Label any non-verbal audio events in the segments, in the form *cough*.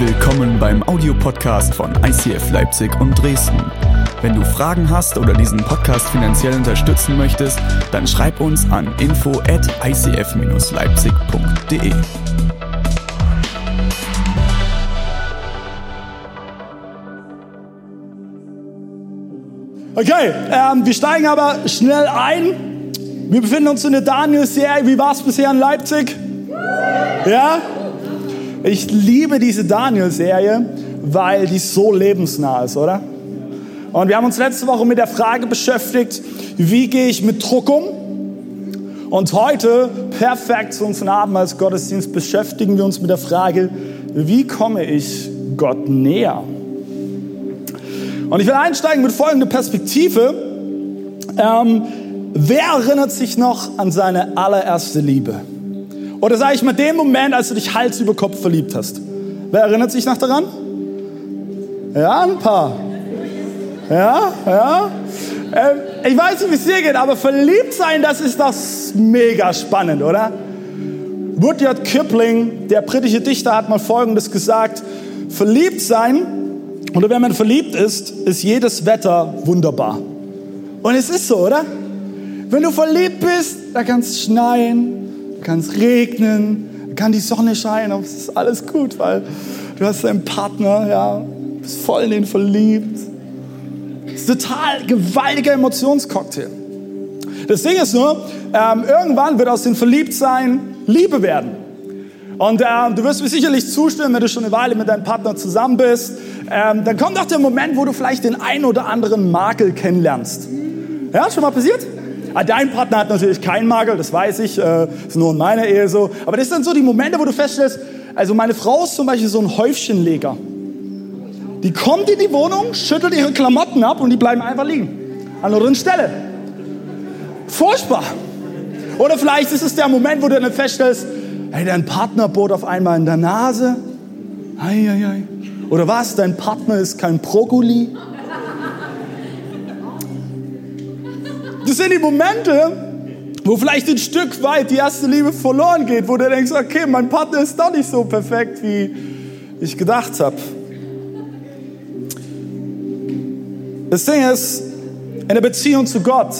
Willkommen beim Audiopodcast von ICF Leipzig und Dresden. Wenn du Fragen hast oder diesen Podcast finanziell unterstützen möchtest, dann schreib uns an info at icf-leipzig.de. Okay, ähm, wir steigen aber schnell ein. Wir befinden uns in der Daniel-Serie. Wie war es bisher in Leipzig? Ja? Ich liebe diese Daniel-Serie, weil die so lebensnah ist, oder? Und wir haben uns letzte Woche mit der Frage beschäftigt, wie gehe ich mit Druck um? Und heute, perfekt zu unserem Abend Gottesdienst, beschäftigen wir uns mit der Frage, wie komme ich Gott näher? Und ich will einsteigen mit folgender Perspektive. Ähm, wer erinnert sich noch an seine allererste Liebe? Oder sage ich mal, den Moment, als du dich Hals über Kopf verliebt hast. Wer erinnert sich noch daran? Ja, ein paar. Ja, ja. Ähm, ich weiß nicht, wie es dir geht, aber verliebt sein, das ist doch mega spannend, oder? Rudyard Kipling, der britische Dichter, hat mal Folgendes gesagt. Verliebt sein, oder wenn man verliebt ist, ist jedes Wetter wunderbar. Und es ist so, oder? Wenn du verliebt bist, da kann es schneien, kann es regnen, kann die Sonne scheinen, aber es ist alles gut, weil du hast einen Partner, ja, bist voll in den verliebt. Es ist total gewaltiger Emotionscocktail. Das Ding ist nur, ähm, irgendwann wird aus dem Verliebtsein Liebe werden. Und ähm, du wirst mir sicherlich zustimmen, wenn du schon eine Weile mit deinem Partner zusammen bist. Ähm, dann kommt auch der Moment, wo du vielleicht den einen oder anderen Makel kennenlernst. Ja, schon mal passiert? Ah, dein Partner hat natürlich keinen Makel, das weiß ich, äh, ist nur in meiner Ehe so. Aber das sind so die Momente, wo du feststellst, also meine Frau ist zum Beispiel so ein Häufchenleger. Die kommt in die Wohnung, schüttelt ihre Klamotten ab und die bleiben einfach liegen. An einer Stelle. Furchtbar. Oder vielleicht ist es der Moment, wo du dann feststellst, hey, dein Partner bohrt auf einmal in der Nase. Ei, ei, ei. Oder was? Dein Partner ist kein Brokkoli. Das sind die Momente, wo vielleicht ein Stück weit die erste Liebe verloren geht, wo du denkst, okay, mein Partner ist doch nicht so perfekt, wie ich gedacht habe. Das Ding ist, in der Beziehung zu Gott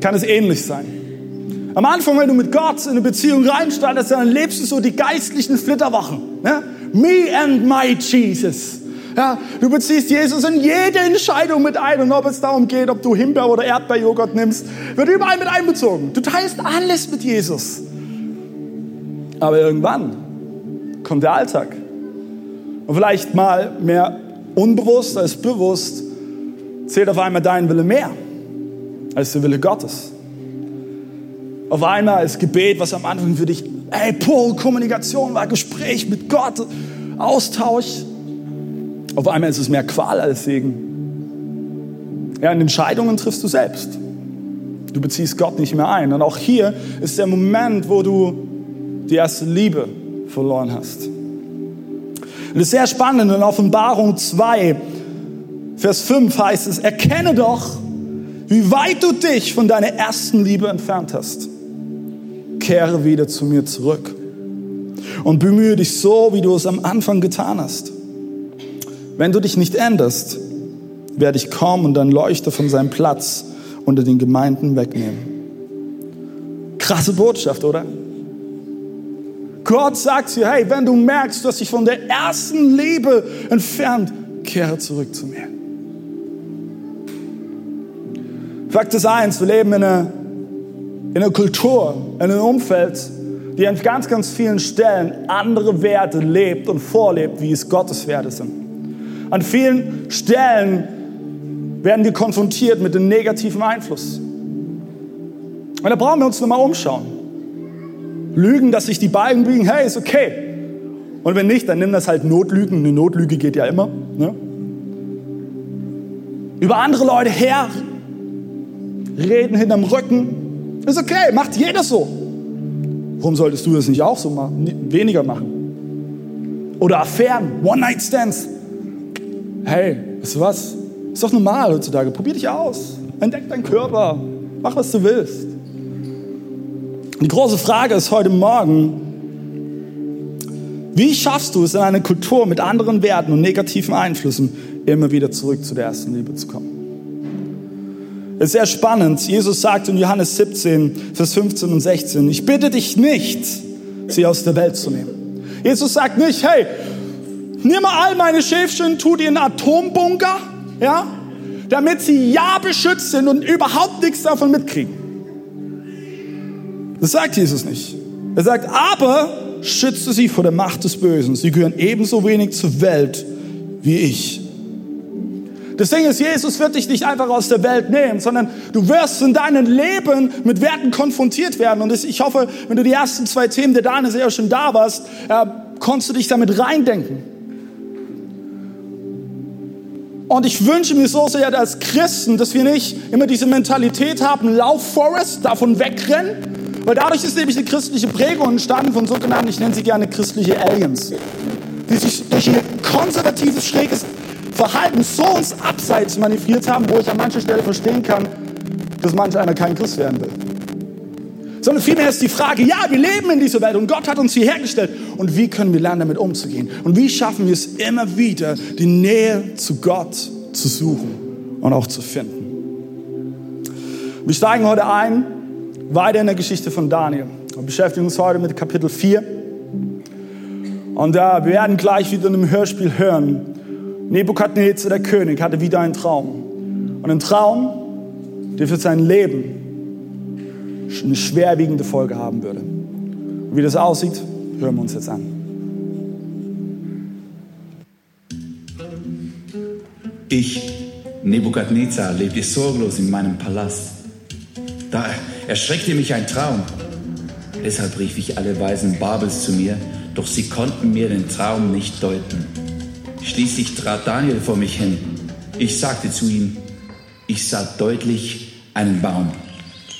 kann es ähnlich sein. Am Anfang, wenn du mit Gott in eine Beziehung reinstartest, dann lebst du so die geistlichen Flitterwochen. Ne? Me and my Jesus. Ja, du beziehst Jesus in jede Entscheidung mit ein. Und ob es darum geht, ob du Himbeer- oder Erdbeerjoghurt nimmst, wird überall mit einbezogen. Du teilst alles mit Jesus. Aber irgendwann kommt der Alltag. Und vielleicht mal mehr unbewusst als bewusst zählt auf einmal dein Wille mehr als der Wille Gottes. Auf einmal als Gebet, was am Anfang für dich, ey, pure Kommunikation war, Gespräch mit Gott, Austausch. Auf einmal ist es mehr Qual als Segen. Ja, in Entscheidungen triffst du selbst. Du beziehst Gott nicht mehr ein. Und auch hier ist der Moment, wo du die erste Liebe verloren hast. Und das ist sehr spannend. In Offenbarung 2, Vers 5 heißt es, erkenne doch, wie weit du dich von deiner ersten Liebe entfernt hast. Kehre wieder zu mir zurück und bemühe dich so, wie du es am Anfang getan hast. Wenn du dich nicht änderst, werde ich kommen und dein Leuchter von seinem Platz unter den Gemeinden wegnehmen. Krasse Botschaft, oder? Gott sagt dir, hey, wenn du merkst, du hast dich von der ersten Liebe entfernt, kehre zurück zu mir. Fakt ist eins, wir leben in einer, in einer Kultur, in einem Umfeld, die an ganz, ganz vielen Stellen andere Werte lebt und vorlebt, wie es Gottes Werte sind. An vielen Stellen werden wir konfrontiert mit dem negativen Einfluss. Und da brauchen wir uns nochmal umschauen. Lügen, dass sich die Balken biegen, hey, ist okay. Und wenn nicht, dann nimm das halt Notlügen. Eine Notlüge geht ja immer. Ne? Über andere Leute her reden hinterm Rücken. Ist okay, macht jeder so. Warum solltest du das nicht auch so machen? Weniger machen. Oder Affären, One-Night-Stands. Hey, weißt du was? Ist doch normal heutzutage. Probier dich aus. Entdeck deinen Körper. Mach, was du willst. Die große Frage ist heute Morgen, Wie schaffst du es in einer Kultur mit anderen Werten und negativen Einflüssen immer wieder zurück zu der ersten Liebe zu kommen? Es ist sehr spannend. Jesus sagt in Johannes 17, Vers 15 und 16, ich bitte dich nicht, sie aus der Welt zu nehmen. Jesus sagt nicht, hey, nimm all meine Schäfchen, tu die in einen Atombunker, ja, damit sie ja beschützt sind und überhaupt nichts davon mitkriegen. Das sagt Jesus nicht. Er sagt, aber schütze sie vor der Macht des Bösen. Sie gehören ebenso wenig zur Welt wie ich. Das Ding ist, Jesus wird dich nicht einfach aus der Welt nehmen, sondern du wirst in deinem Leben mit Werten konfrontiert werden. Und ich hoffe, wenn du die ersten zwei Themen der Dane sehr schon da warst, äh, konntest du dich damit reindenken. Und ich wünsche mir so sehr als Christen, dass wir nicht immer diese Mentalität haben, lauf Forest, davon wegrennen, weil dadurch ist nämlich eine christliche Prägung entstanden von sogenannten, ich nenne sie gerne christliche Aliens, die sich durch ihr konservatives, schräges Verhalten so ins Abseits manövriert haben, wo ich an mancher Stelle verstehen kann, dass manch einer kein Christ werden will. Sondern vielmehr ist die Frage, ja, wir leben in dieser Welt und Gott hat uns hierher gestellt. Und wie können wir lernen, damit umzugehen? Und wie schaffen wir es immer wieder, die Nähe zu Gott zu suchen und auch zu finden? Wir steigen heute ein weiter in der Geschichte von Daniel. Wir beschäftigen uns heute mit Kapitel 4. Und äh, wir werden gleich wieder in einem Hörspiel hören. Nebukadnezar, der König, hatte wieder einen Traum. Und ein Traum, der für sein Leben eine schwerwiegende Folge haben würde. Und wie das aussieht, hören wir uns jetzt an. Ich, Nebukadnezar, lebte sorglos in meinem Palast. Da erschreckte mich ein Traum. Deshalb rief ich alle Weisen Babels zu mir, doch sie konnten mir den Traum nicht deuten. Schließlich trat Daniel vor mich hin. Ich sagte zu ihm, ich sah deutlich einen Baum.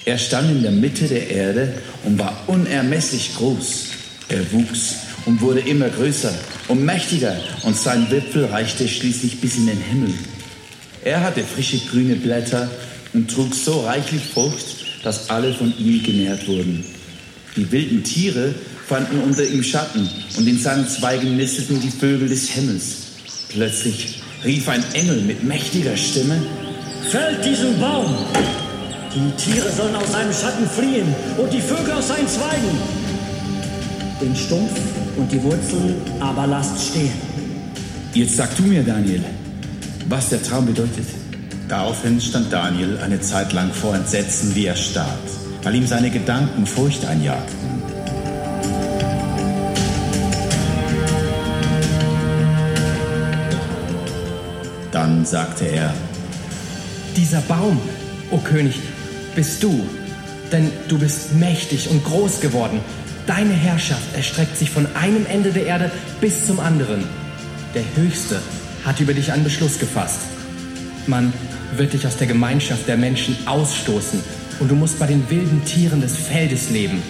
Er stand in der Mitte der Erde und war unermesslich groß. Er wuchs und wurde immer größer und mächtiger und sein Wipfel reichte schließlich bis in den Himmel. Er hatte frische grüne Blätter und trug so reichlich Frucht, dass alle von ihm genährt wurden. Die wilden Tiere fanden unter ihm Schatten und in seinen Zweigen nisteten die Vögel des Himmels. Plötzlich rief ein Engel mit mächtiger Stimme, Fällt diesen Baum! Die Tiere sollen aus seinem Schatten fliehen und die Vögel aus seinen Zweigen. Den Stumpf und die Wurzeln aber lasst stehen. Jetzt sag du mir, Daniel, was der Traum bedeutet. Daraufhin stand Daniel eine Zeit lang vor Entsetzen wie erstarrt, weil ihm seine Gedanken Furcht einjagten. Dann sagte er, Dieser Baum, o König, bist du, denn du bist mächtig und groß geworden. Deine Herrschaft erstreckt sich von einem Ende der Erde bis zum anderen. Der Höchste hat über dich einen Beschluss gefasst. Man wird dich aus der Gemeinschaft der Menschen ausstoßen und du musst bei den wilden Tieren des Feldes leben.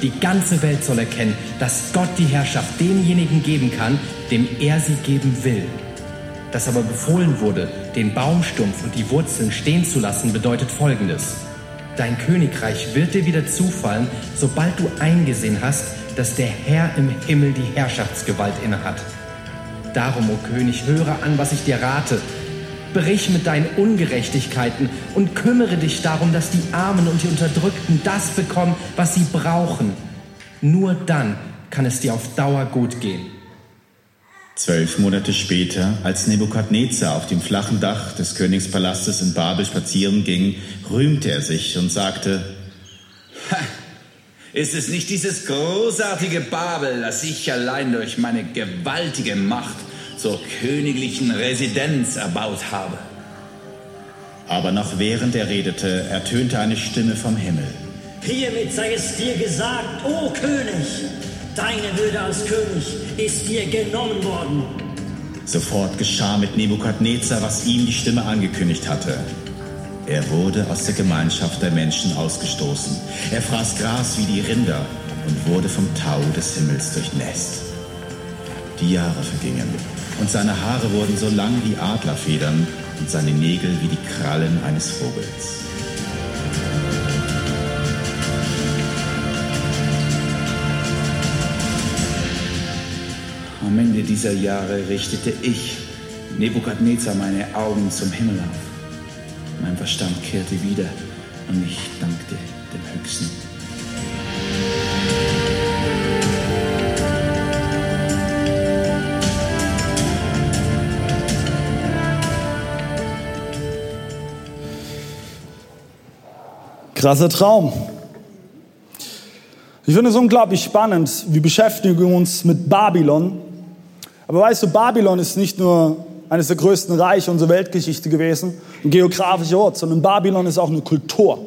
Die ganze Welt soll erkennen, dass Gott die Herrschaft demjenigen geben kann, dem er sie geben will. Dass aber befohlen wurde, den Baumstumpf und die Wurzeln stehen zu lassen, bedeutet Folgendes. Dein Königreich wird dir wieder zufallen, sobald du eingesehen hast, dass der Herr im Himmel die Herrschaftsgewalt innehat. Darum, o oh König, höre an, was ich dir rate. Brich mit deinen Ungerechtigkeiten und kümmere dich darum, dass die Armen und die Unterdrückten das bekommen, was sie brauchen. Nur dann kann es dir auf Dauer gut gehen. Zwölf Monate später, als Nebukadnezar auf dem flachen Dach des Königspalastes in Babel spazieren ging, rühmte er sich und sagte, ha, ist es nicht dieses großartige Babel, das ich allein durch meine gewaltige Macht zur königlichen Residenz erbaut habe? Aber noch während er redete, ertönte eine Stimme vom Himmel. Hiermit sei es dir gesagt, o König, deine Würde als König ist dir genommen worden. Sofort geschah mit Nebukadnezar, was ihm die Stimme angekündigt hatte. Er wurde aus der Gemeinschaft der Menschen ausgestoßen. Er fraß Gras wie die Rinder und wurde vom Tau des Himmels durchnässt. Die Jahre vergingen und seine Haare wurden so lang wie Adlerfedern und seine Nägel wie die Krallen eines Vogels. Dieser Jahre richtete ich, Nebukadnezar, meine Augen zum Himmel auf. Mein Verstand kehrte wieder und ich dankte dem Höchsten. Krasser Traum. Ich finde es unglaublich spannend. Wir beschäftigen uns mit Babylon. Aber weißt du, Babylon ist nicht nur eines der größten Reiche unserer Weltgeschichte gewesen, ein geografischer Ort, sondern Babylon ist auch eine Kultur.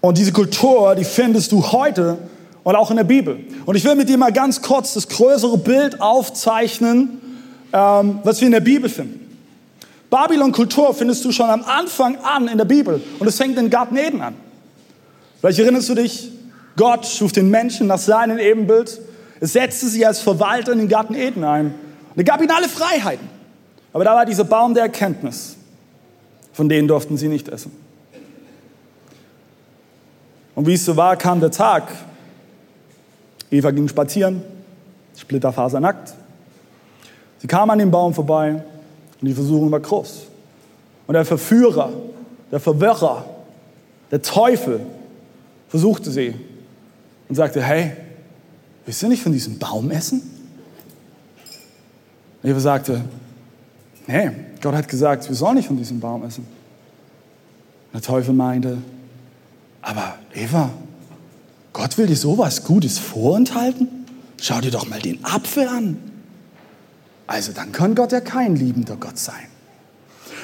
Und diese Kultur, die findest du heute und auch in der Bibel. Und ich will mit dir mal ganz kurz das größere Bild aufzeichnen, ähm, was wir in der Bibel finden. Babylon-Kultur findest du schon am Anfang an in der Bibel. Und es fängt in Garten Eden an. Vielleicht erinnerst du dich, Gott schuf den Menschen nach seinem Ebenbild. Es setzte sie als Verwalter in den Garten Eden ein. Und er gab ihnen alle Freiheiten. Aber da war dieser Baum der Erkenntnis. Von denen durften sie nicht essen. Und wie es so war, kam der Tag. Eva ging spazieren, splitterfasernackt. Sie kam an dem Baum vorbei und die Versuchung war groß. Und der Verführer, der Verwirrer, der Teufel versuchte sie und sagte, hey, willst du nicht von diesem Baum essen? Eva sagte, nee, Gott hat gesagt, wir sollen nicht von diesem Baum essen. Der Teufel meinte, aber Eva, Gott will dir sowas Gutes vorenthalten? Schau dir doch mal den Apfel an. Also dann kann Gott ja kein liebender Gott sein.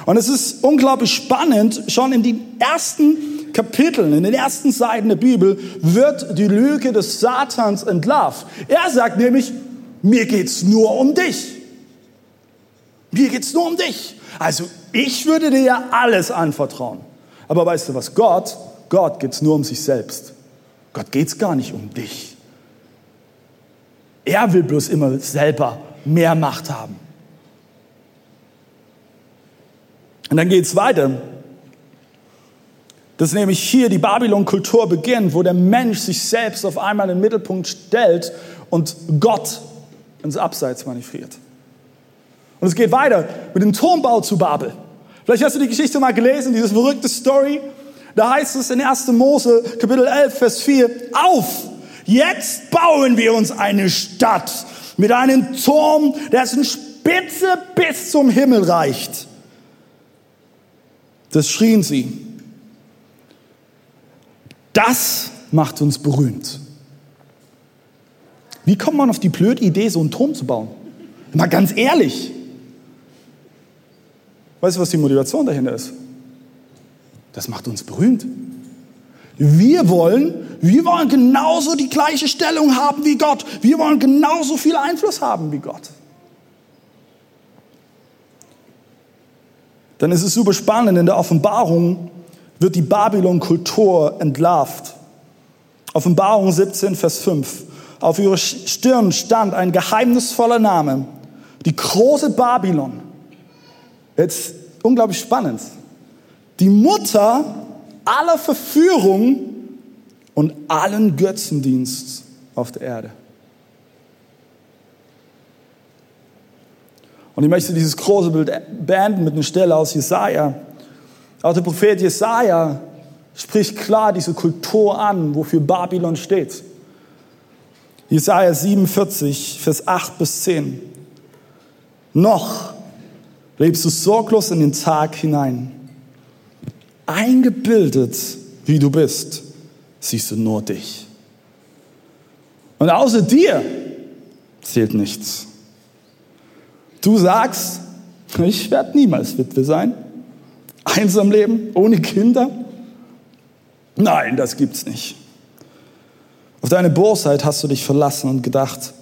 Und es ist unglaublich spannend, schon in den ersten Kapiteln, in den ersten Seiten der Bibel wird die Lüge des Satans entlarvt. Er sagt nämlich, mir geht's nur um dich. Mir geht's nur um dich. Also ich würde dir ja alles anvertrauen. Aber weißt du was, Gott, Gott geht's nur um sich selbst. Gott geht's gar nicht um dich. Er will bloß immer selber mehr Macht haben. Und dann geht es weiter. Dass nämlich hier die Babylon-Kultur beginnt, wo der Mensch sich selbst auf einmal in den Mittelpunkt stellt und Gott ins Abseits manövriert. Und es geht weiter mit dem Turmbau zu Babel. Vielleicht hast du die Geschichte mal gelesen, diese verrückte Story. Da heißt es in 1. Mose, Kapitel 11, Vers 4, auf! Jetzt bauen wir uns eine Stadt mit einem Turm, dessen Spitze bis zum Himmel reicht. Das schrien sie. Das macht uns berühmt. Wie kommt man auf die blöde Idee, so einen Turm zu bauen? Mal ganz ehrlich. Weißt du, was die Motivation dahinter ist? Das macht uns berühmt. Wir wollen, wir wollen genauso die gleiche Stellung haben wie Gott. Wir wollen genauso viel Einfluss haben wie Gott. Dann ist es super spannend, in der Offenbarung wird die Babylon-Kultur entlarvt. Offenbarung 17, Vers 5. Auf ihrer Stirn stand ein geheimnisvoller Name, die große Babylon. Jetzt unglaublich spannend. Die Mutter aller Verführung und allen Götzendienst auf der Erde. Und ich möchte dieses große Bild beenden mit einer Stelle aus Jesaja. Auch der Prophet Jesaja spricht klar diese Kultur an, wofür Babylon steht. Jesaja 47, Vers 8 bis 10. Noch lebst du sorglos in den Tag hinein eingebildet, wie du bist, siehst du nur dich. Und außer dir zählt nichts. Du sagst, ich werde niemals Witwe sein, einsam leben, ohne Kinder. Nein, das gibt's nicht. Auf deine Bosheit hast du dich verlassen und gedacht,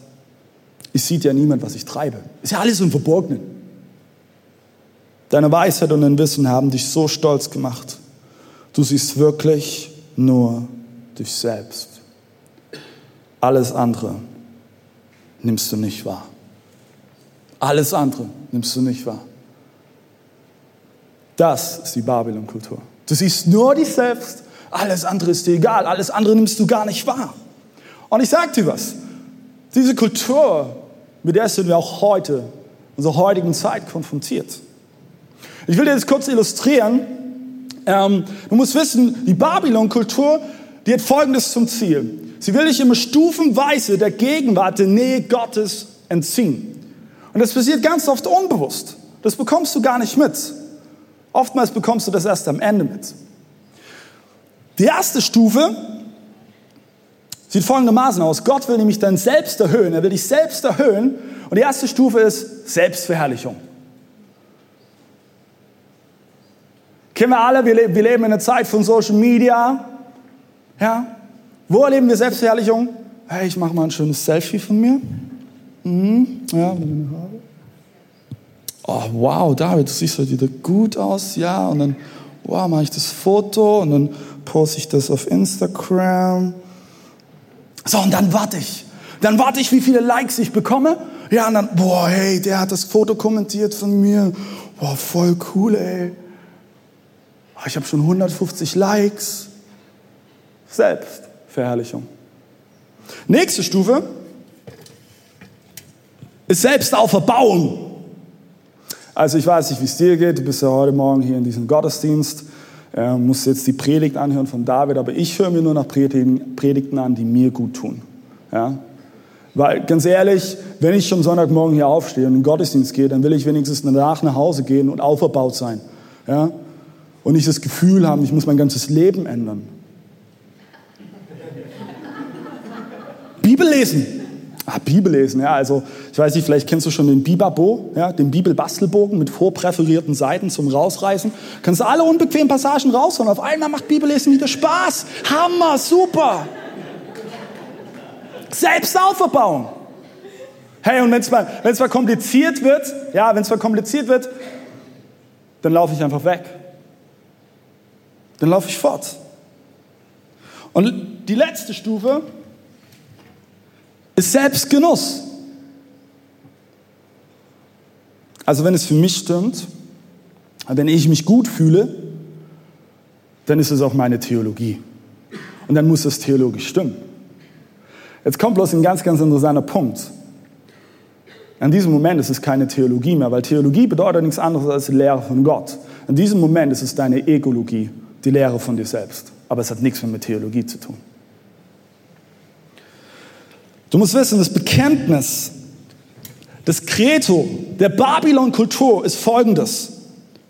es sieht ja niemand, was ich treibe. Ist ja alles im Verborgenen. Deine Weisheit und dein Wissen haben dich so stolz gemacht. Du siehst wirklich nur dich selbst. Alles andere nimmst du nicht wahr. Alles andere nimmst du nicht wahr. Das ist die Babylon-Kultur. Du siehst nur dich selbst, alles andere ist dir egal, alles andere nimmst du gar nicht wahr. Und ich sag dir was, Diese Kultur, mit der sind wir auch heute, unserer heutigen Zeit konfrontiert. Ich will dir das kurz illustrieren. Ähm, du musst wissen, die Babylon-Kultur, die hat Folgendes zum Ziel. Sie will dich immer stufenweise der Gegenwart, der Nähe Gottes entziehen. Und das passiert ganz oft unbewusst. Das bekommst du gar nicht mit. Oftmals bekommst du das erst am Ende mit. Die erste Stufe sieht folgendermaßen aus. Gott will nämlich dein Selbst erhöhen. Er will dich selbst erhöhen. Und die erste Stufe ist Selbstverherrlichung. Kennen wir alle, wir leben, wir leben in einer Zeit von Social Media. Ja? Wo erleben wir Selbstverherrlichung? Hey, ich mache mal ein schönes Selfie von mir. Mhm. Ja, oh, wow, David, du siehst heute wieder gut aus. Ja, und dann wow, mache ich das Foto und dann poste ich das auf Instagram. So, und dann warte ich. Dann warte ich, wie viele Likes ich bekomme. Ja, und dann, boah, hey, der hat das Foto kommentiert von mir. Boah, voll cool, ey. Ah, ich habe schon 150 Likes. Selbstverherrlichung. Nächste Stufe ist Selbstauferbauen. Also ich weiß nicht, wie es dir geht. Du bist ja heute Morgen hier in diesem Gottesdienst. Äh, musst jetzt die Predigt anhören von David, aber ich höre mir nur noch Predigten an, die mir gut tun. Ja? Weil ganz ehrlich, wenn ich schon Sonntagmorgen hier aufstehe und in den Gottesdienst gehe, dann will ich wenigstens danach nach Hause gehen und auferbaut sein. Ja? Und nicht das Gefühl haben, ich muss mein ganzes Leben ändern. *laughs* Bibel lesen. Ah, Bibel lesen, ja, also ich weiß nicht, vielleicht kennst du schon den Bibabo, ja, den Bibelbastelbogen mit vorpräferierten Seiten zum Rausreißen. Kannst du alle unbequemen Passagen raushauen. Auf einmal macht Bibellesen wieder Spaß. Hammer, super. Selbst auferbauen. Hey, und wenn es mal, mal kompliziert wird, ja, wenn es mal kompliziert wird, dann laufe ich einfach weg. Dann laufe ich fort. Und die letzte Stufe ist Selbstgenuss. Also wenn es für mich stimmt, wenn ich mich gut fühle, dann ist es auch meine Theologie. Und dann muss es theologisch stimmen. Jetzt kommt bloß ein ganz, ganz interessanter Punkt. An diesem Moment ist es keine Theologie mehr, weil Theologie bedeutet nichts anderes als die Lehre von Gott. In diesem Moment ist es deine Egologie, die Lehre von dir selbst. Aber es hat nichts mehr mit Theologie zu tun. Du musst wissen, das Bekenntnis, das Credo der Babylon-Kultur ist folgendes.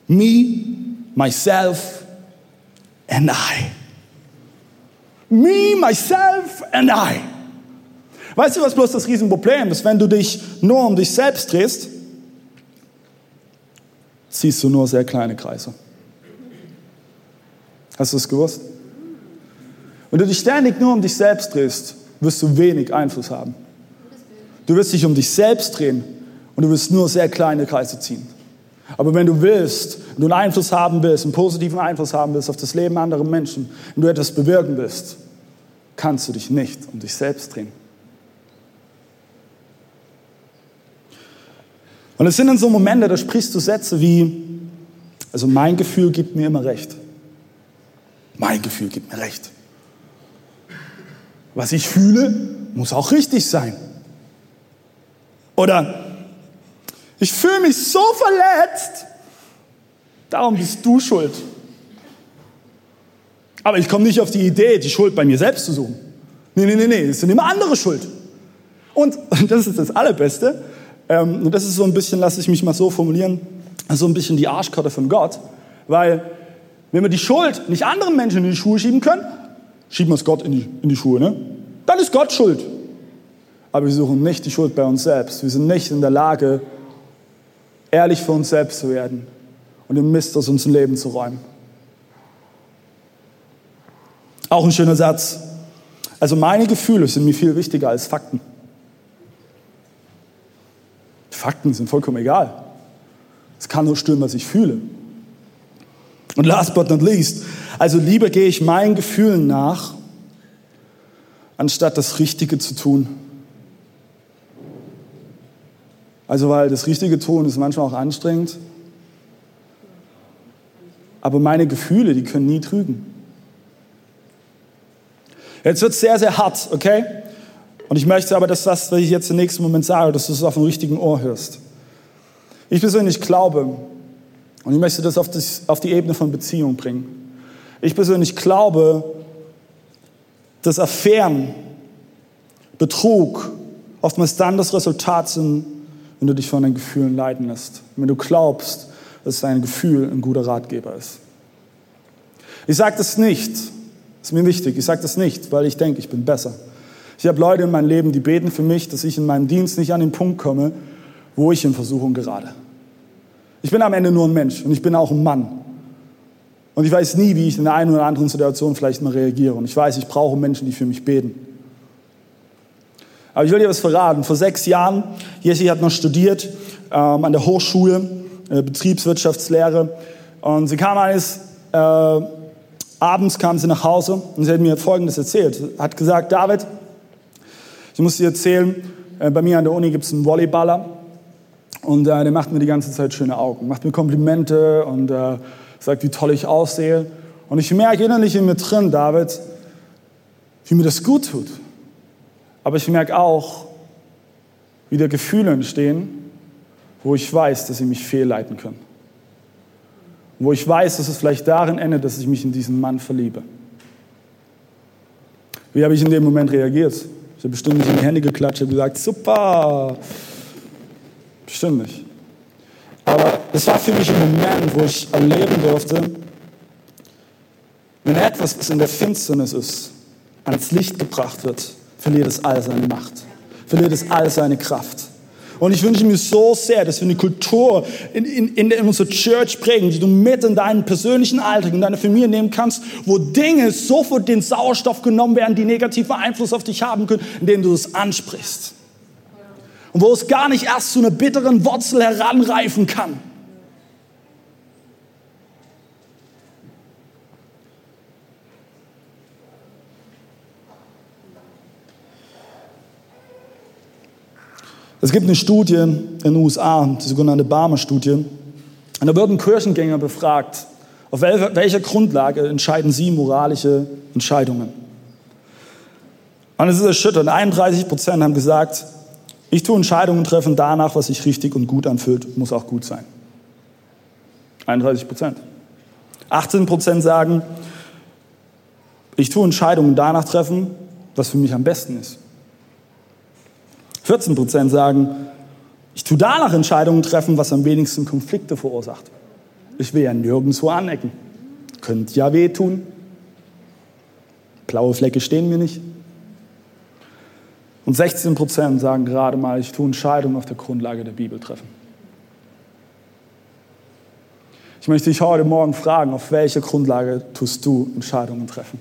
Me, myself and I. Me, myself and I. Weißt du, was bloß das Riesenproblem ist? Wenn du dich nur um dich selbst drehst, ziehst du nur sehr kleine Kreise. Hast du es gewusst? Wenn du dich ständig nur um dich selbst drehst, wirst du wenig Einfluss haben. Du wirst dich um dich selbst drehen und du wirst nur sehr kleine Kreise ziehen. Aber wenn du willst, wenn du einen Einfluss haben willst, einen positiven Einfluss haben willst auf das Leben anderer Menschen, wenn du etwas bewirken willst, kannst du dich nicht um dich selbst drehen. Und es sind dann so Momente, da sprichst du Sätze wie, also mein Gefühl gibt mir immer recht. Mein Gefühl gibt mir recht. Was ich fühle, muss auch richtig sein. Oder ich fühle mich so verletzt, darum bist du schuld. Aber ich komme nicht auf die Idee, die Schuld bei mir selbst zu suchen. Nee, nee, nee, nee, es sind immer andere schuld. Und, *laughs* das ist das Allerbeste, ähm, und das ist so ein bisschen, lasse ich mich mal so formulieren, so ein bisschen die Arschkarte von Gott, weil wenn wir die Schuld nicht anderen Menschen in die Schuhe schieben können, schieben wir es Gott in die, in die Schuhe, ne? Dann ist Gott schuld. Aber wir suchen nicht die Schuld bei uns selbst. Wir sind nicht in der Lage, ehrlich für uns selbst zu werden und den Mist aus unserem Leben zu räumen. Auch ein schöner Satz. Also meine Gefühle sind mir viel wichtiger als Fakten. Fakten sind vollkommen egal. Es kann nur stimmen, was ich fühle. Und last but not least, also lieber gehe ich meinen Gefühlen nach, anstatt das Richtige zu tun. Also weil das Richtige tun ist manchmal auch anstrengend. Aber meine Gefühle, die können nie trügen. Jetzt wird es sehr, sehr hart, okay? Und ich möchte aber, dass das, was ich jetzt im nächsten Moment sage, dass du es auf dem richtigen Ohr hörst. Ich persönlich glaube, und ich möchte das auf, das auf die Ebene von Beziehung bringen. Ich persönlich glaube, dass Affären, Betrug oftmals dann das Resultat sind, wenn du dich von deinen Gefühlen leiten lässt. Wenn du glaubst, dass dein Gefühl ein guter Ratgeber ist. Ich sage das nicht, ist mir wichtig, ich sage das nicht, weil ich denke, ich bin besser. Ich habe Leute in meinem Leben, die beten für mich, dass ich in meinem Dienst nicht an den Punkt komme, wo ich in Versuchung gerate. Ich bin am Ende nur ein Mensch und ich bin auch ein Mann. Und ich weiß nie, wie ich in der einen oder anderen Situation vielleicht mal reagiere. Und ich weiß, ich brauche Menschen, die für mich beten. Aber ich will dir was verraten. Vor sechs Jahren, Jessie hat noch studiert ähm, an der Hochschule, äh, Betriebswirtschaftslehre. Und sie kam eines äh, abends kam sie nach Hause und sie hat mir Folgendes erzählt. Hat gesagt, David, ich muss dir erzählen, äh, bei mir an der Uni gibt es einen Volleyballer und äh, der macht mir die ganze Zeit schöne Augen, macht mir Komplimente und äh, sagt, wie toll ich aussehe. Und ich merke innerlich in mir drin, David, wie mir das gut tut. Aber ich merke auch, wie da Gefühle entstehen, wo ich weiß, dass sie mich fehlleiten können. Wo ich weiß, dass es vielleicht darin endet, dass ich mich in diesen Mann verliebe. Wie habe ich in dem Moment reagiert? Ich habe bestimmt nicht in die Hände geklatscht und gesagt, super. Bestimmt nicht. Aber es war für mich ein Moment, wo ich erleben durfte, wenn etwas, was in der Finsternis ist, ans Licht gebracht wird, verliert es all seine Macht, verliert es all seine Kraft. Und ich wünsche mir so sehr, dass wir eine Kultur in, in, in unserer Church prägen, die du mit in deinen persönlichen Alltag, in deine Familie nehmen kannst, wo Dinge sofort den Sauerstoff genommen werden, die negativen Einfluss auf dich haben können, indem du es ansprichst. Und wo es gar nicht erst zu einer bitteren Wurzel heranreifen kann. Es gibt eine Studie in den USA, die sogenannte Barmer-Studie. Und da wurden Kirchengänger befragt, auf welcher Grundlage entscheiden sie moralische Entscheidungen. Und es ist erschütternd. 31 Prozent haben gesagt, ich tue Entscheidungen treffen danach, was sich richtig und gut anfühlt, muss auch gut sein. 31 Prozent. 18 Prozent sagen, ich tue Entscheidungen danach treffen, was für mich am besten ist. 14 Prozent sagen, ich tue danach Entscheidungen treffen, was am wenigsten Konflikte verursacht. Ich will ja nirgendwo anecken. Könnte ja wehtun. Blaue Flecke stehen mir nicht. Und 16 Prozent sagen gerade mal, ich tue Entscheidungen auf der Grundlage der Bibel treffen. Ich möchte dich heute Morgen fragen, auf welcher Grundlage tust du Entscheidungen treffen?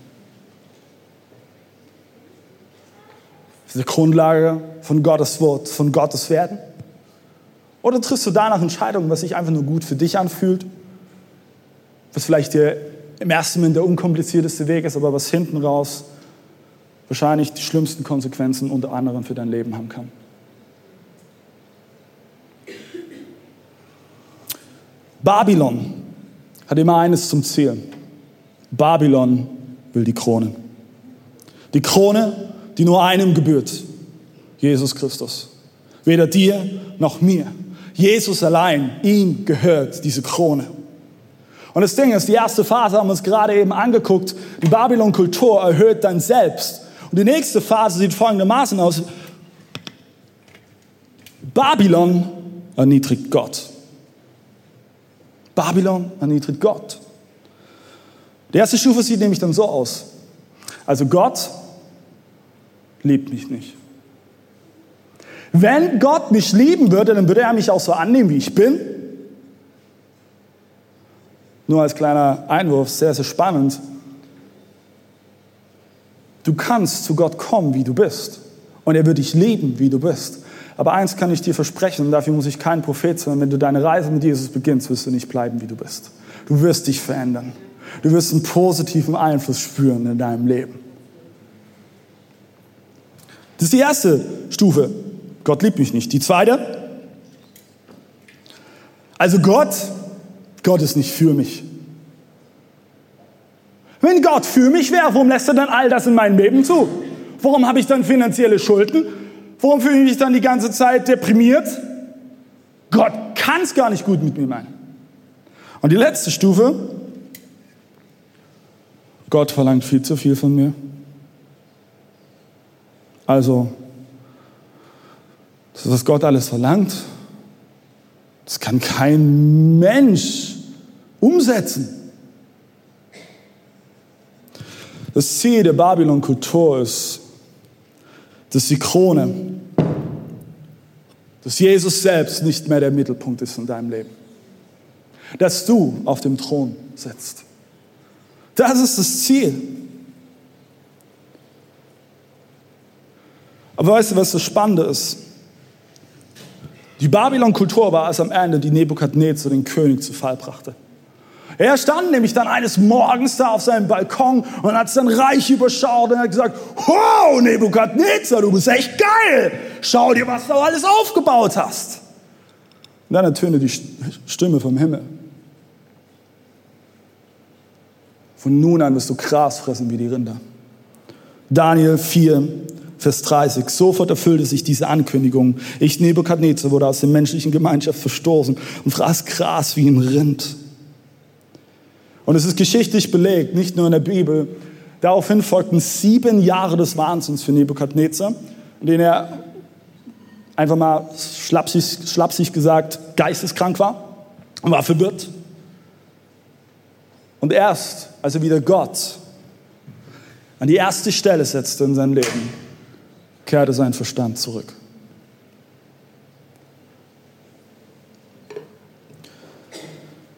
Ist die Grundlage von Gottes Wort, von Gottes Werden? Oder triffst du danach Entscheidungen, was sich einfach nur gut für dich anfühlt? Was vielleicht dir im ersten Moment der unkomplizierteste Weg ist, aber was hinten raus wahrscheinlich die schlimmsten Konsequenzen unter anderem für dein Leben haben kann. Babylon hat immer eines zum Ziel. Babylon will die Krone. Die Krone die nur einem gebührt, Jesus Christus. Weder dir noch mir. Jesus allein, ihm gehört diese Krone. Und das Ding ist, die erste Phase haben wir uns gerade eben angeguckt. Die Babylon-Kultur erhöht dann selbst. Und die nächste Phase sieht folgendermaßen aus. Babylon erniedrigt Gott. Babylon erniedrigt Gott. Die erste Stufe sieht nämlich dann so aus. Also Gott liebt mich nicht. Wenn Gott mich lieben würde, dann würde er mich auch so annehmen, wie ich bin. Nur als kleiner Einwurf, sehr, sehr spannend. Du kannst zu Gott kommen, wie du bist. Und er wird dich lieben, wie du bist. Aber eins kann ich dir versprechen, und dafür muss ich kein Prophet sein, wenn du deine Reise mit Jesus beginnst, wirst du nicht bleiben, wie du bist. Du wirst dich verändern. Du wirst einen positiven Einfluss spüren in deinem Leben. Das ist die erste Stufe. Gott liebt mich nicht. Die zweite, also Gott, Gott ist nicht für mich. Wenn Gott für mich wäre, warum lässt er dann all das in meinem Leben zu? Warum habe ich dann finanzielle Schulden? Warum fühle ich mich dann die ganze Zeit deprimiert? Gott kann es gar nicht gut mit mir meinen. Und die letzte Stufe, Gott verlangt viel zu viel von mir. Also, das, was Gott alles verlangt, das kann kein Mensch umsetzen. Das Ziel der Babylon-Kultur ist, dass die Krone, dass Jesus selbst nicht mehr der Mittelpunkt ist in deinem Leben. Dass du auf dem Thron sitzt. Das ist das Ziel. Aber weißt du, was das Spannende ist? Die Babylon-Kultur war es am Ende, die Nebukadnezar den König zu Fall brachte. Er stand nämlich dann eines Morgens da auf seinem Balkon und hat sein Reich überschaut und hat gesagt, wow, Nebukadnezar, du bist echt geil. Schau dir, was du alles aufgebaut hast. Und dann ertönte die Stimme vom Himmel. Von nun an wirst du Gras fressen wie die Rinder. Daniel 4, Vers 30. Sofort erfüllte sich diese Ankündigung. Ich, Nebukadnezar, wurde aus der menschlichen Gemeinschaft verstoßen und fraß Gras wie ein Rind. Und es ist geschichtlich belegt, nicht nur in der Bibel. Daraufhin folgten sieben Jahre des Wahnsinns für Nebukadnezar, in denen er einfach mal schlapsig, schlapsig gesagt geisteskrank war und war verwirrt. Und erst, als er wieder Gott an die erste Stelle setzte in seinem Leben, kehrte sein Verstand zurück.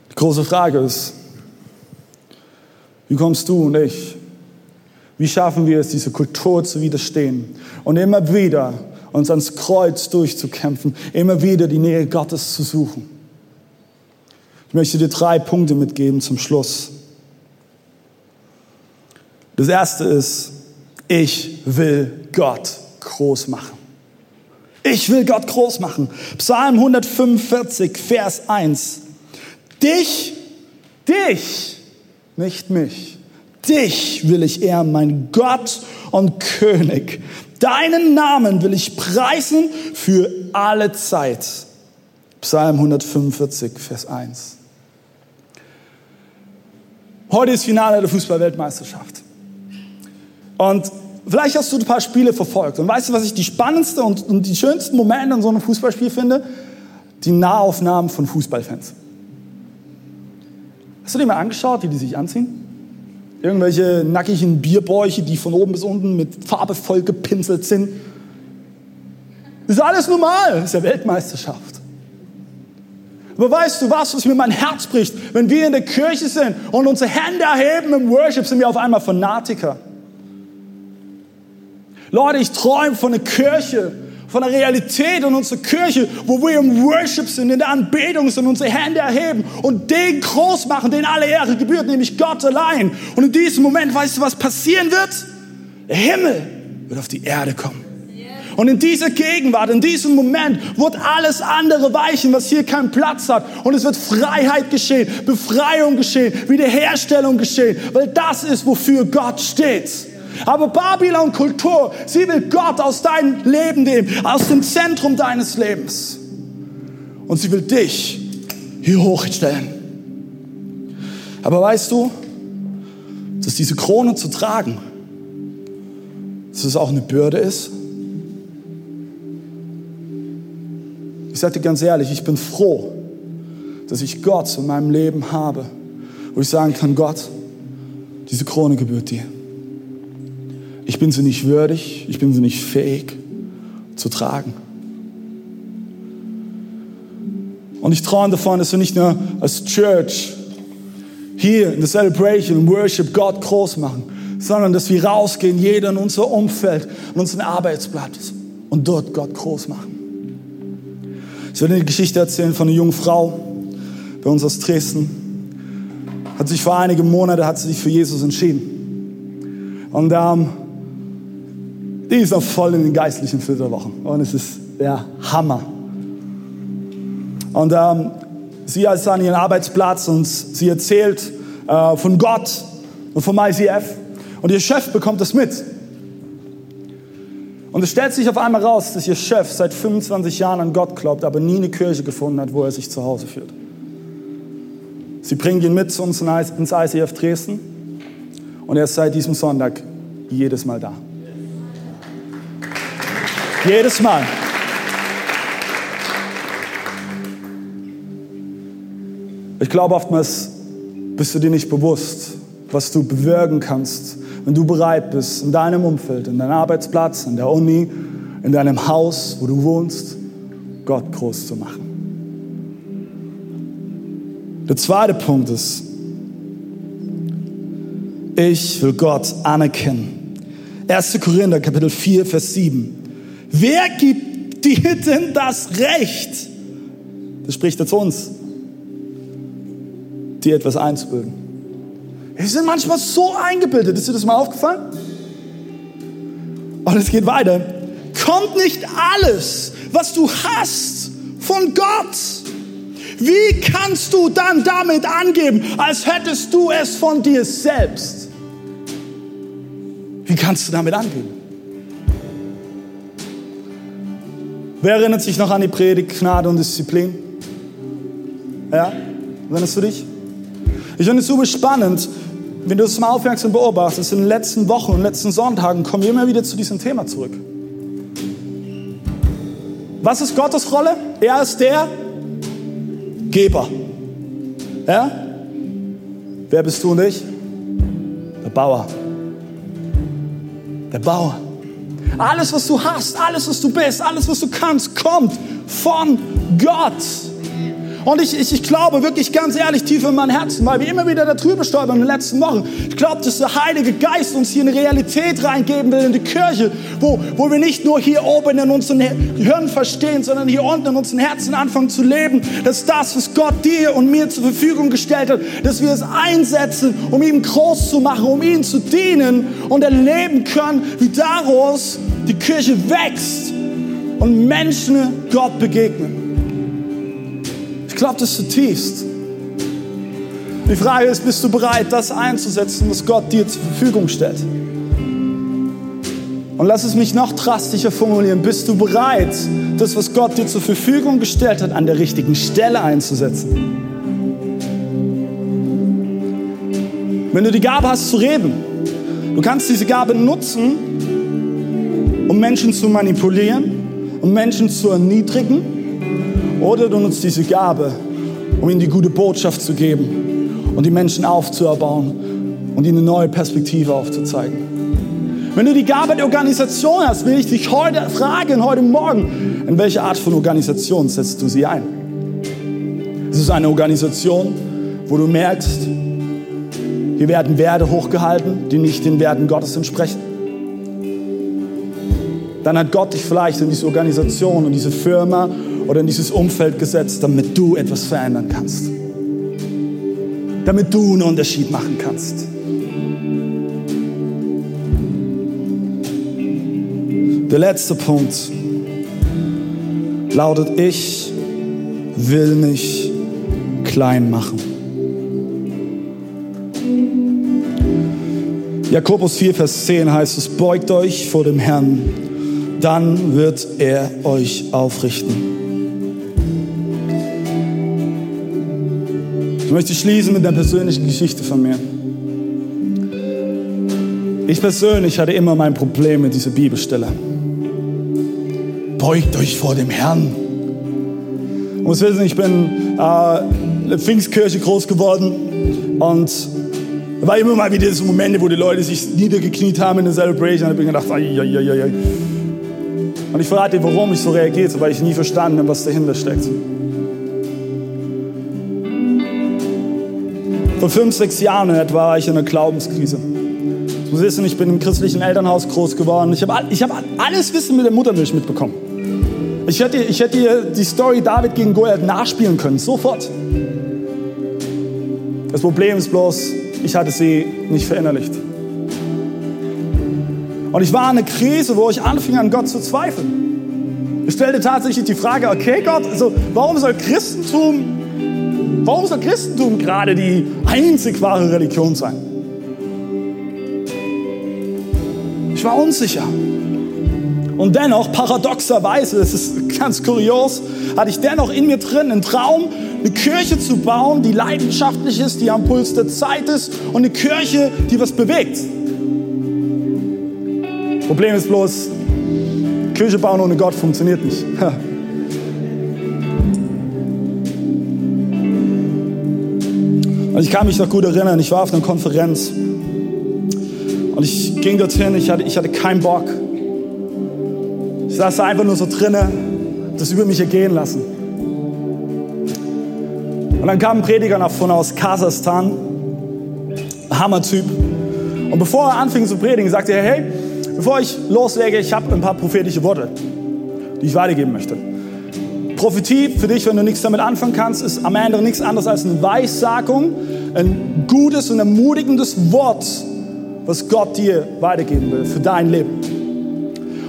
Die große Frage ist, wie kommst du und ich? Wie schaffen wir es, diese Kultur zu widerstehen und immer wieder uns ans Kreuz durchzukämpfen, immer wieder die Nähe Gottes zu suchen? Ich möchte dir drei Punkte mitgeben zum Schluss. Das erste ist, ich will Gott groß machen. Ich will Gott groß machen. Psalm 145, Vers 1. Dich, dich, nicht mich. Dich will ich ehren, mein Gott und König. Deinen Namen will ich preisen für alle Zeit. Psalm 145, Vers 1. Heute ist Finale der Fußball-Weltmeisterschaft. Und vielleicht hast du ein paar Spiele verfolgt. Und weißt du, was ich die spannendste und, und die schönsten Momente in so einem Fußballspiel finde? Die Nahaufnahmen von Fußballfans. Hast du dir mal angeschaut, wie die sich anziehen? Irgendwelche nackigen Bierbäuche, die von oben bis unten mit Farbe voll gepinselt sind. Das ist alles normal. Das ist ja Weltmeisterschaft. Aber weißt du was, was mir mein Herz bricht? Wenn wir in der Kirche sind und unsere Hände erheben im Worship, sind wir auf einmal Fanatiker. Leute, ich träume von einer Kirche, von der Realität in unserer Kirche, wo wir im Worship sind, in der Anbetung sind, unsere Hände erheben und den groß machen, den alle Ehre gebührt, nämlich Gott allein. Und in diesem Moment, weißt du, was passieren wird? Der Himmel wird auf die Erde kommen. Und in dieser Gegenwart, in diesem Moment wird alles andere weichen, was hier keinen Platz hat. Und es wird Freiheit geschehen, Befreiung geschehen, Wiederherstellung geschehen, weil das ist, wofür Gott steht. Aber Babylon Kultur, sie will Gott aus deinem Leben nehmen, aus dem Zentrum deines Lebens. Und sie will dich hier hochstellen. Aber weißt du, dass diese Krone zu tragen, dass es auch eine Bürde ist? Ich sage dir ganz ehrlich, ich bin froh, dass ich Gott in meinem Leben habe, wo ich sagen kann, Gott, diese Krone gebührt dir. Ich bin sie nicht würdig, ich bin sie nicht fähig zu tragen. Und ich träume davon, dass wir nicht nur als Church hier in der Celebration und Worship Gott groß machen, sondern dass wir rausgehen, jeder in unser Umfeld, in unseren Arbeitsplatz und dort Gott groß machen. Ich werde eine Geschichte erzählen von einer jungen Frau bei uns aus Dresden. Hat sich vor einigen Monaten hat sie sich für Jesus entschieden. Und ähm, die ist auch voll in den geistlichen Flitterwochen. Und es ist der Hammer. Und ähm, sie ist an ihren Arbeitsplatz und sie erzählt äh, von Gott und vom ICF. Und ihr Chef bekommt das mit. Und es stellt sich auf einmal raus, dass ihr Chef seit 25 Jahren an Gott glaubt, aber nie eine Kirche gefunden hat, wo er sich zu Hause fühlt. Sie bringen ihn mit zu uns ins ICF Dresden und er ist seit diesem Sonntag jedes Mal da. Jedes Mal. Ich glaube, oftmals bist du dir nicht bewusst, was du bewirken kannst, wenn du bereit bist, in deinem Umfeld, in deinem Arbeitsplatz, in der Uni, in deinem Haus, wo du wohnst, Gott groß zu machen. Der zweite Punkt ist, ich will Gott anerkennen. 1. Korinther, Kapitel 4, Vers 7. Wer gibt dir denn das Recht? Das spricht er zu uns, dir etwas einzubilden. Wir sind manchmal so eingebildet. Ist dir das mal aufgefallen? Und es geht weiter. Kommt nicht alles, was du hast, von Gott? Wie kannst du dann damit angeben, als hättest du es von dir selbst? Wie kannst du damit angeben? Wer erinnert sich noch an die Predigt Gnade und Disziplin? Ja? Erinnerst du dich? Ich finde es super spannend, wenn du es mal aufmerksam beobachtest, in den letzten Wochen und letzten Sonntagen kommen wir immer wieder zu diesem Thema zurück. Was ist Gottes Rolle? Er ist der Geber. Ja? Wer bist du und ich? Der Bauer. Der Bauer. Alles, was du hast, alles, was du bist, alles, was du kannst, kommt von Gott. Und ich, ich, ich glaube wirklich ganz ehrlich tief in mein Herzen, weil wir immer wieder darüber stolpern in den letzten Wochen. Ich glaube, dass der Heilige Geist uns hier eine Realität reingeben will in die Kirche, wo, wo wir nicht nur hier oben in unseren Hirn verstehen, sondern hier unten in unseren Herzen anfangen zu leben, dass das, was Gott dir und mir zur Verfügung gestellt hat, dass wir es einsetzen, um ihm groß zu machen, um ihm zu dienen und erleben können, wie daraus die Kirche wächst und Menschen Gott begegnen glaube das zutiefst. Die Frage ist, bist du bereit, das einzusetzen, was Gott dir zur Verfügung stellt? Und lass es mich noch drastischer formulieren. Bist du bereit, das, was Gott dir zur Verfügung gestellt hat, an der richtigen Stelle einzusetzen? Wenn du die Gabe hast zu reden, du kannst diese Gabe nutzen, um Menschen zu manipulieren, um Menschen zu erniedrigen, oder du nutzt diese Gabe, um ihnen die gute Botschaft zu geben und die Menschen aufzuerbauen und ihnen eine neue Perspektive aufzuzeigen. Wenn du die Gabe der Organisation hast, will ich dich heute fragen, heute Morgen, in welche Art von Organisation setzt du sie ein? Es ist eine Organisation, wo du merkst, hier werden Werte hochgehalten, die nicht den Werten Gottes entsprechen. Dann hat Gott dich vielleicht in diese Organisation und diese Firma oder in dieses Umfeld gesetzt, damit du etwas verändern kannst. Damit du einen Unterschied machen kannst. Der letzte Punkt lautet, ich will mich klein machen. Jakobus 4, Vers 10 heißt es, beugt euch vor dem Herrn, dann wird er euch aufrichten. Ich möchte schließen mit einer persönlichen Geschichte von mir. Ich persönlich hatte immer mein Problem mit dieser Bibelstelle. Beugt euch vor dem Herrn. Und muss wissen, ich bin äh, in der Pfingstkirche groß geworden und es war immer mal wieder so Momente, wo die Leute sich niedergekniet haben in der Celebration. Und ich gedacht, ai, ai, ai, ai. Und ich verrate dir, warum ich so reagiert habe, weil ich nie verstanden habe, was dahinter steckt. Vor fünf, sechs Jahren etwa war ich in einer Glaubenskrise. Du wissen, ich bin im christlichen Elternhaus groß geworden. Ich habe ich hab alles Wissen mit der Muttermilch mitbekommen. Ich hätte, ich hätte dir die Story David gegen Goliath nachspielen können, sofort. Das Problem ist bloß, ich hatte sie nicht verinnerlicht. Und ich war in einer Krise, wo ich anfing an Gott zu zweifeln. Ich stellte tatsächlich die Frage, okay Gott, also warum soll Christentum Warum soll Christentum gerade die einzig wahre Religion sein? Ich war unsicher. Und dennoch, paradoxerweise, das ist ganz kurios, hatte ich dennoch in mir drin einen Traum, eine Kirche zu bauen, die leidenschaftlich ist, die am Puls der Zeit ist und eine Kirche, die was bewegt. Problem ist bloß, Kirche bauen ohne Gott funktioniert nicht. *laughs* Und ich kann mich noch gut erinnern, ich war auf einer Konferenz und ich ging dorthin, ich hatte, ich hatte keinen Bock. Ich saß da einfach nur so drinnen, das über mich ergehen lassen. Und dann kam ein Prediger nach vorne aus Kasachstan, Hammer-Typ. Und bevor er anfing zu predigen, sagte er, hey, bevor ich loslege, ich habe ein paar prophetische Worte, die ich weitergeben möchte. Prophetie für dich, wenn du nichts damit anfangen kannst, ist am Ende nichts anderes als eine Weissagung, ein gutes und ermutigendes Wort, was Gott dir weitergeben will für dein Leben.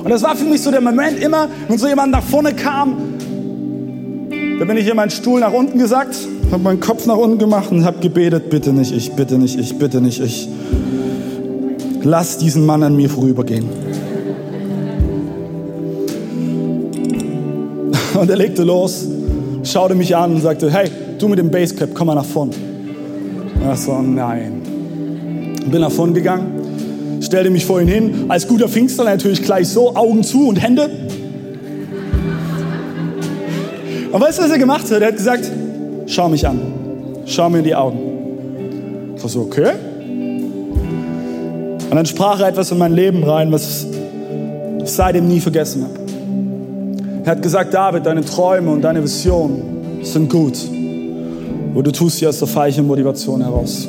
Und das war für mich so der Moment immer, wenn so jemand nach vorne kam, da bin ich in meinen Stuhl nach unten gesagt, habe meinen Kopf nach unten gemacht und habe gebetet, bitte nicht ich, bitte nicht ich, bitte nicht ich. Lass diesen Mann an mir vorübergehen. *laughs* Und er legte los, schaute mich an und sagte, hey, du mit dem Basecap, komm mal nach vorne. Ach so, nein. Bin nach vorne gegangen, stellte mich vor ihn hin, als guter Pfingster natürlich gleich so, Augen zu und Hände. Und weißt du, was er gemacht hat? Er hat gesagt, schau mich an, schau mir in die Augen. Ich so, okay. Und dann sprach er etwas in mein Leben rein, was ich seitdem nie vergessen habe. Er hat gesagt, David, deine Träume und deine Visionen sind gut. Und du tust sie aus der falschen Motivation heraus.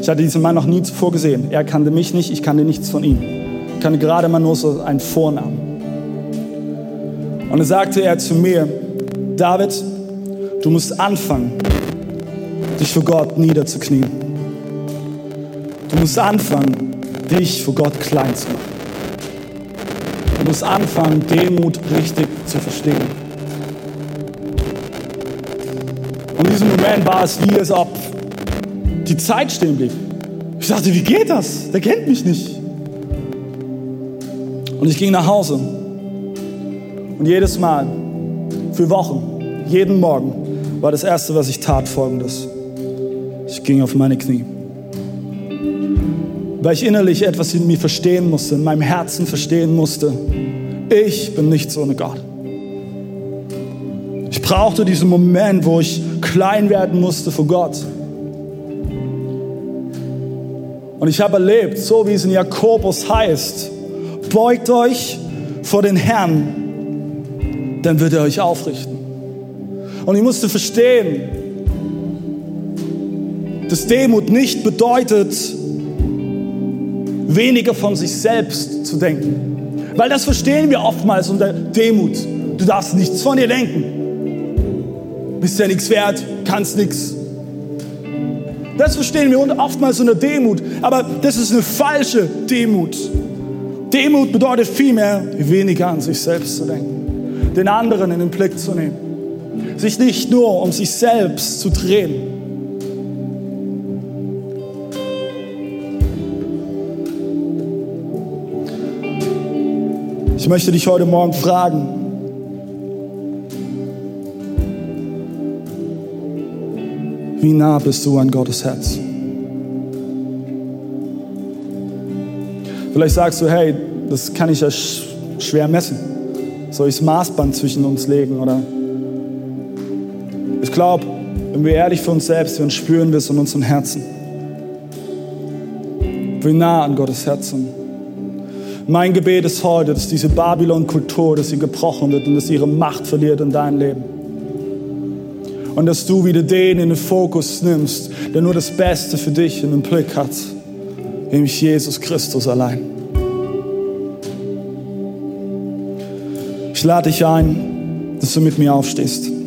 Ich hatte diesen Mann noch nie zuvor gesehen. Er kannte mich nicht, ich kannte nichts von ihm. Ich kannte gerade mal nur so einen Vornamen. Und dann sagte er zu mir, David, du musst anfangen, dich für Gott niederzuknien. Du musst anfangen, dich für Gott klein zu machen. Du musst anfangen, Demut richtig zu verstehen. Und in diesem Moment war es wie, als ob die Zeit stehen blieb. Ich dachte, wie geht das? Der kennt mich nicht. Und ich ging nach Hause. Und jedes Mal, für Wochen, jeden Morgen, war das Erste, was ich tat, folgendes. Ich ging auf meine Knie. Weil ich innerlich etwas in mir verstehen musste, in meinem Herzen verstehen musste. Ich bin nichts ohne Gott. Ich brauchte diesen Moment, wo ich klein werden musste vor Gott. Und ich habe erlebt, so wie es in Jakobus heißt, beugt euch vor den Herrn, dann wird er euch aufrichten. Und ich musste verstehen, dass Demut nicht bedeutet, weniger von sich selbst zu denken. Weil das verstehen wir oftmals unter Demut. Du darfst nichts von dir denken. Bist ja nichts wert, kannst nichts. Das verstehen wir oftmals unter Demut. Aber das ist eine falsche Demut. Demut bedeutet vielmehr, weniger an sich selbst zu denken. Den anderen in den Blick zu nehmen. Sich nicht nur um sich selbst zu drehen. Ich möchte dich heute Morgen fragen, wie nah bist du an Gottes Herz? Vielleicht sagst du, hey, das kann ich ja schwer messen. Soll ich das Maßband zwischen uns legen? Oder ich glaube, wenn wir ehrlich für uns selbst sind, spüren wir es in unserem Herzen. Wie nah an Gottes Herz sind. Mein Gebet ist heute, dass diese Babylon-Kultur, dass sie gebrochen wird und dass ihre Macht verliert in dein Leben. Und dass du wieder den in den Fokus nimmst, der nur das Beste für dich in den Blick hat, nämlich Jesus Christus allein. Ich lade dich ein, dass du mit mir aufstehst.